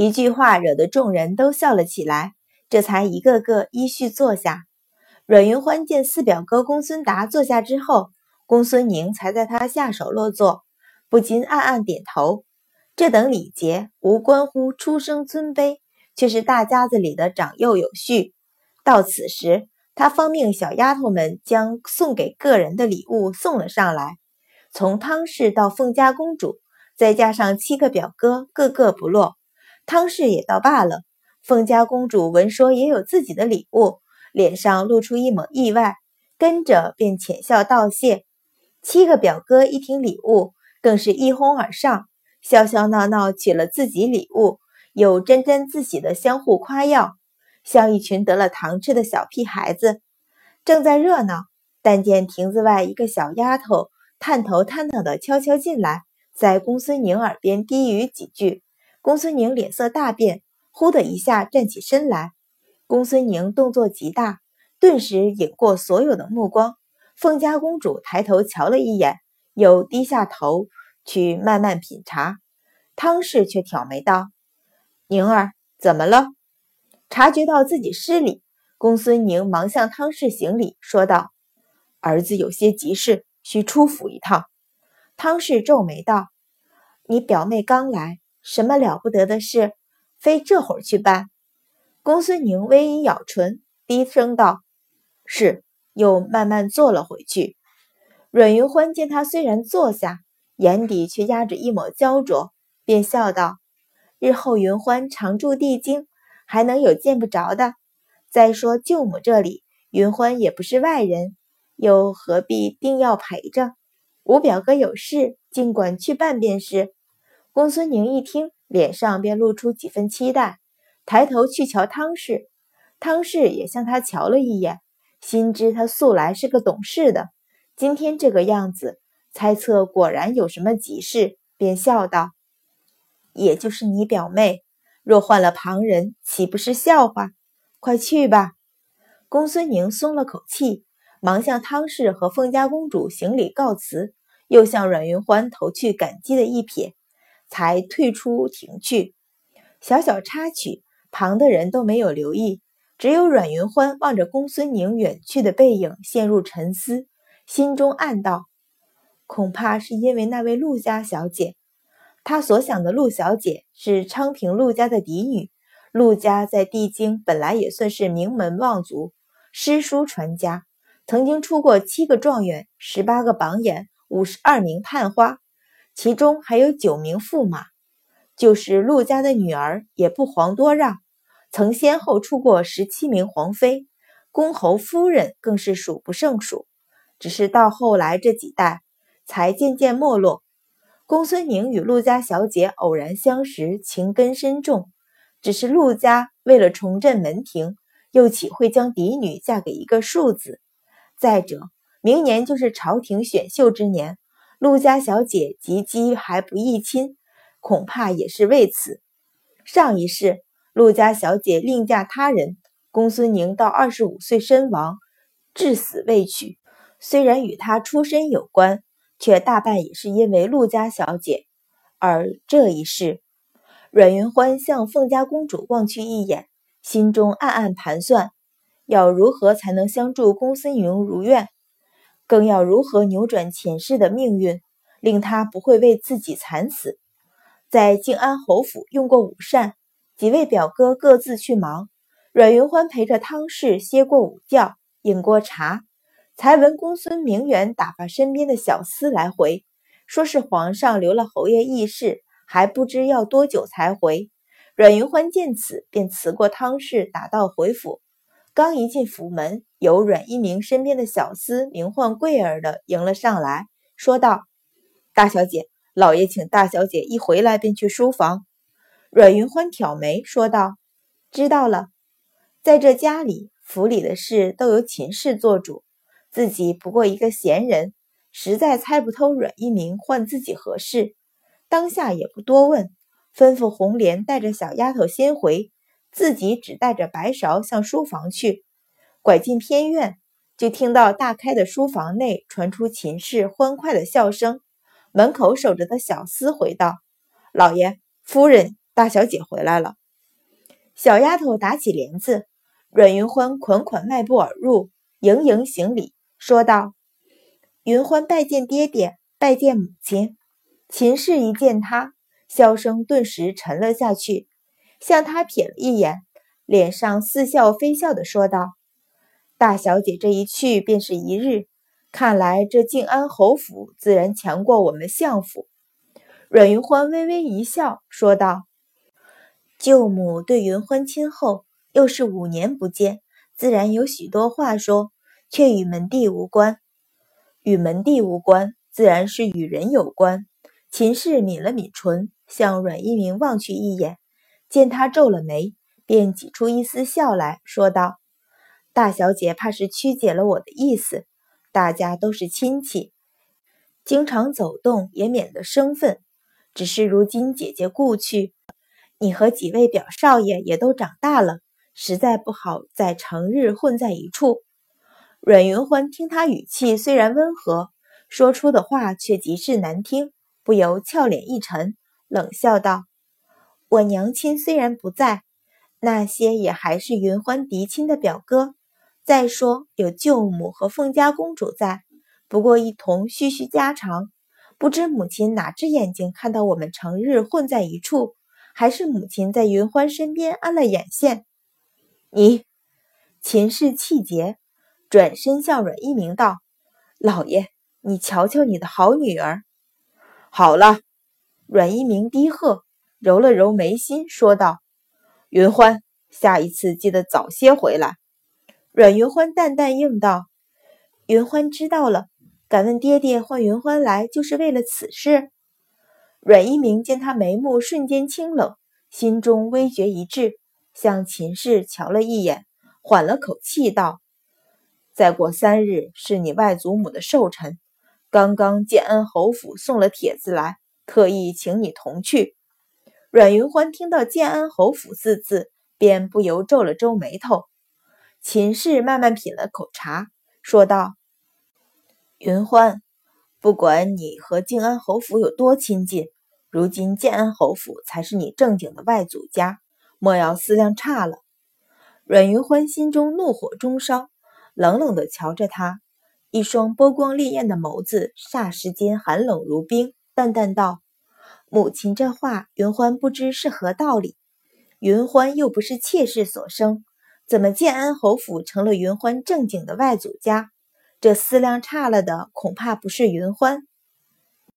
一句话惹得众人都笑了起来，这才一个个依序坐下。阮云欢见四表哥公孙达坐下之后，公孙宁才在他下手落座，不禁暗暗点头。这等礼节无关乎出生尊卑，却是大家子里的长幼有序。到此时，他方命小丫头们将送给个人的礼物送了上来，从汤氏到凤家公主，再加上七个表哥，个个不落。汤氏也倒罢了，凤家公主闻说也有自己的礼物，脸上露出一抹意外，跟着便浅笑道谢。七个表哥一听礼物，更是一哄而上，笑笑闹闹取了自己礼物，又沾沾自喜的相互夸耀，像一群得了糖吃的小屁孩子。正在热闹，但见亭子外一个小丫头探头探脑的悄悄进来，在公孙宁耳边低语几句。公孙宁脸色大变，呼的一下站起身来。公孙宁动作极大，顿时引过所有的目光。凤家公主抬头瞧了一眼，又低下头去慢慢品茶。汤氏却挑眉道：“宁儿，怎么了？”察觉到自己失礼，公孙宁忙向汤氏行礼，说道：“儿子有些急事，需出府一趟。”汤氏皱眉道：“你表妹刚来。”什么了不得的事，非这会儿去办？公孙宁微一咬唇，低声道：“是。”又慢慢坐了回去。阮云欢见他虽然坐下，眼底却压着一抹焦灼，便笑道：“日后云欢常住帝京，还能有见不着的？再说舅母这里，云欢也不是外人，又何必定要陪着？五表哥有事，尽管去办便是。”公孙宁一听，脸上便露出几分期待，抬头去瞧汤氏。汤氏也向他瞧了一眼，心知他素来是个懂事的，今天这个样子，猜测果然有什么急事，便笑道：“也就是你表妹，若换了旁人，岂不是笑话？快去吧。”公孙宁松了口气，忙向汤氏和凤家公主行礼告辞，又向阮云欢投去感激的一瞥。才退出庭去，小小插曲，旁的人都没有留意，只有阮云欢望着公孙宁远去的背影，陷入沉思，心中暗道：恐怕是因为那位陆家小姐。他所想的陆小姐是昌平陆家的嫡女，陆家在帝京本来也算是名门望族，诗书传家，曾经出过七个状元，十八个榜眼，五十二名探花。其中还有九名驸马，就是陆家的女儿也不遑多让，曾先后出过十七名皇妃，公侯夫人更是数不胜数。只是到后来这几代才渐渐没落。公孙宁与陆家小姐偶然相识，情根深重。只是陆家为了重振门庭，又岂会将嫡女嫁给一个庶子？再者，明年就是朝廷选秀之年。陆家小姐及笄还不议亲，恐怕也是为此。上一世，陆家小姐另嫁他人，公孙宁到二十五岁身亡，至死未娶。虽然与他出身有关，却大半也是因为陆家小姐。而这一世，阮云欢向凤家公主望去一眼，心中暗暗盘算，要如何才能相助公孙宁如愿。更要如何扭转前世的命运，令他不会为自己惨死？在静安侯府用过午膳，几位表哥各自去忙，阮云欢陪着汤氏歇过午觉，饮过茶，才闻公孙明远打发身边的小厮来回，说是皇上留了侯爷议事，还不知要多久才回。阮云欢见此，便辞过汤氏，打道回府。刚一进府门，有阮一鸣身边的小厮名唤桂儿的迎了上来，说道：“大小姐，老爷请大小姐一回来便去书房。”阮云欢挑眉说道：“知道了，在这家里，府里的事都由秦氏做主，自己不过一个闲人，实在猜不透阮一鸣唤自己何事，当下也不多问，吩咐红莲带着小丫头先回。”自己只带着白勺向书房去，拐进偏院，就听到大开的书房内传出秦氏欢快的笑声。门口守着的小厮回道：“老爷夫人大小姐回来了。小丫头打起帘子，阮云欢款款迈步而入，盈盈行礼，说道：“云欢拜见爹爹，拜见母亲。”秦氏一见他，笑声顿时沉了下去，向他瞥了一眼，脸上似笑非笑的说道：“大小姐这一去便是一日，看来这静安侯府自然强过我们相府。”阮云欢微微一笑，说道：“舅母对云欢亲厚，又是五年不见，自然有许多话说，却与门第无关。与门第无关，自然是与人有关。”秦氏抿了抿唇，向阮一鸣望去一眼，见他皱了眉，便挤出一丝笑来说道：“大小姐怕是曲解了我的意思，大家都是亲戚，经常走动也免得生分。”只是如今姐姐故去，你和几位表少爷也都长大了，实在不好再成日混在一处。阮云欢听他语气虽然温和，说出的话却极是难听，不由俏脸一沉，冷笑道：“我娘亲虽然不在，那些也还是云欢嫡亲的表哥。再说有舅母和凤家公主在，不过一同叙叙家常。”不知母亲哪只眼睛看到我们成日混在一处，还是母亲在云欢身边安了眼线？你，秦氏气结，转身向阮一鸣道：“老爷，你瞧瞧你的好女儿。”好了，阮一鸣低喝，揉了揉眉心，说道：“云欢，下一次记得早些回来。”阮云欢淡淡应道：“云欢知道了。”敢问爹爹唤云欢来，就是为了此事？阮一鸣见他眉目瞬间清冷，心中微觉一滞，向秦氏瞧了一眼，缓了口气道：“再过三日是你外祖母的寿辰，刚刚建安侯府送了帖子来，特意请你同去。”阮云欢听到“建安侯府”四字，便不由皱了皱眉头。秦氏慢慢品了口茶，说道。云欢，不管你和静安侯府有多亲近，如今建安侯府才是你正经的外祖家，莫要思量差了。阮云欢心中怒火中烧，冷冷地瞧着他，一双波光潋滟的眸子霎时间寒冷如冰，淡淡道：“母亲这话，云欢不知是何道理。云欢又不是妾室所生，怎么建安侯府成了云欢正经的外祖家？”这思量差了的，恐怕不是云欢，